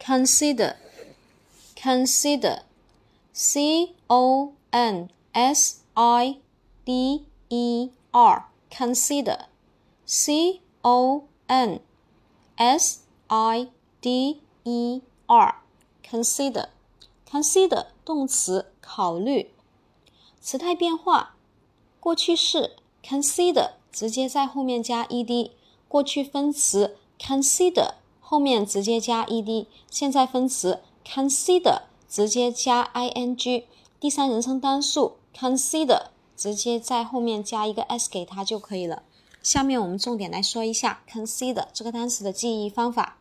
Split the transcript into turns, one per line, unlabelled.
consider，consider，c o n s i d e r，consider，c o n s i d e r，consider，consider 动词，考虑。词态变化，过去式 consider 直接在后面加 ed，过去分词 consider 后面直接加 ed，现在分词 consider 直接加 ing，第三人称单数 consider 直接在后面加一个 s 给它就可以了。下面我们重点来说一下 consider 这个单词的记忆方法。